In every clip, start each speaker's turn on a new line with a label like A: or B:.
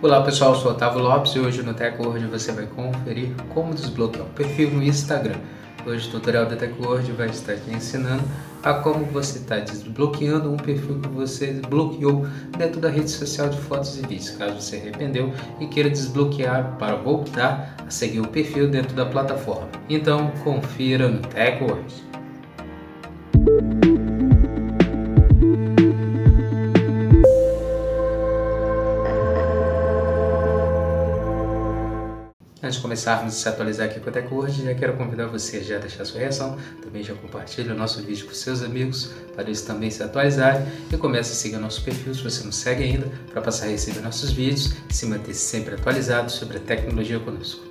A: Olá pessoal, eu sou Otávio Lopes e hoje no TechWord você vai conferir como desbloquear o perfil no Instagram. Hoje o tutorial da TechWord vai estar te ensinando a como você está desbloqueando um perfil que você bloqueou dentro da rede social de fotos e vídeos, caso você arrependeu e queira desbloquear para voltar a seguir o perfil dentro da plataforma. Então confira no TechWord. Antes de começarmos a se atualizar aqui com a TechWord, já quero convidar você a já deixar sua reação, também já compartilhe o nosso vídeo com seus amigos, para eles também se atualizarem e comece a seguir nosso perfil se você não segue ainda, para passar a receber nossos vídeos e se manter sempre atualizado sobre a tecnologia conosco.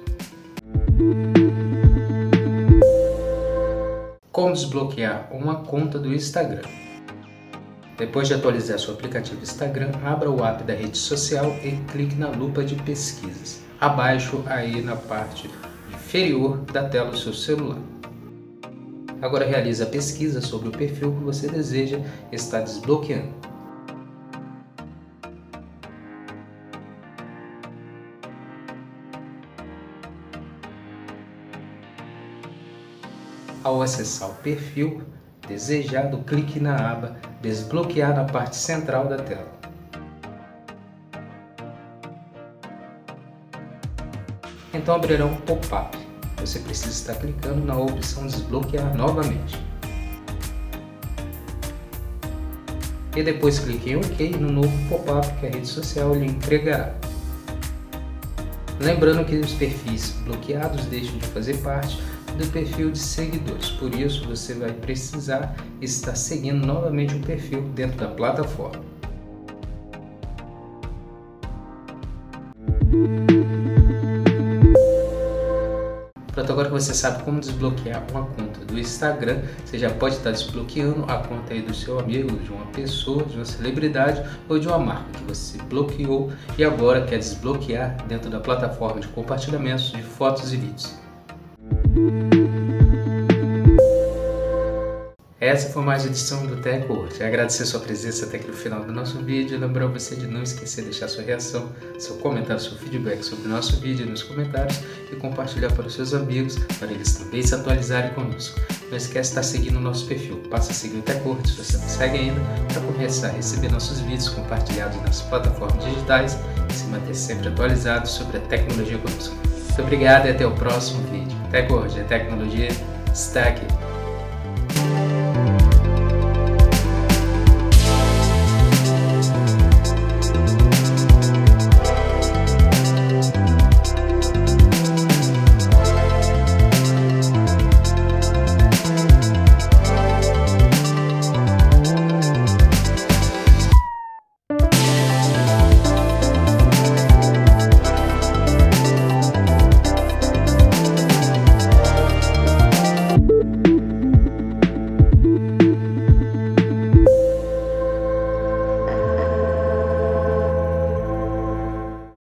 A: Como desbloquear uma conta do Instagram? Depois de atualizar seu aplicativo Instagram, abra o app da rede social e clique na lupa de pesquisas abaixo aí na parte inferior da tela do seu celular. Agora realize a pesquisa sobre o perfil que você deseja estar desbloqueando. Ao acessar o perfil desejado, clique na aba Desbloquear na parte central da tela. Então abrirá um pop-up. Você precisa estar clicando na opção desbloquear novamente. E depois clique em OK no novo pop-up que a rede social lhe entregará. Lembrando que os perfis bloqueados deixam de fazer parte do perfil de seguidores, por isso você vai precisar estar seguindo novamente o perfil dentro da plataforma. Pronto, agora que você sabe como desbloquear uma conta do Instagram, você já pode estar desbloqueando a conta aí do seu amigo, de uma pessoa, de uma celebridade ou de uma marca que você bloqueou e agora quer desbloquear dentro da plataforma de compartilhamentos de fotos e vídeos. Essa foi mais uma edição do TechWord. Agradecer sua presença até aqui no final do nosso vídeo. Lembrar você de não esquecer de deixar sua reação, seu comentário, seu feedback sobre o nosso vídeo nos comentários e compartilhar para os seus amigos, para eles também se atualizarem conosco. Não esquece de estar seguindo o nosso perfil. Passa a seguir o TechWord se você não segue ainda, para começar a receber nossos vídeos compartilhados nas plataformas digitais e se manter sempre atualizado sobre a tecnologia conosco. Muito obrigado e até o próximo vídeo. TechWord, a tecnologia está aqui.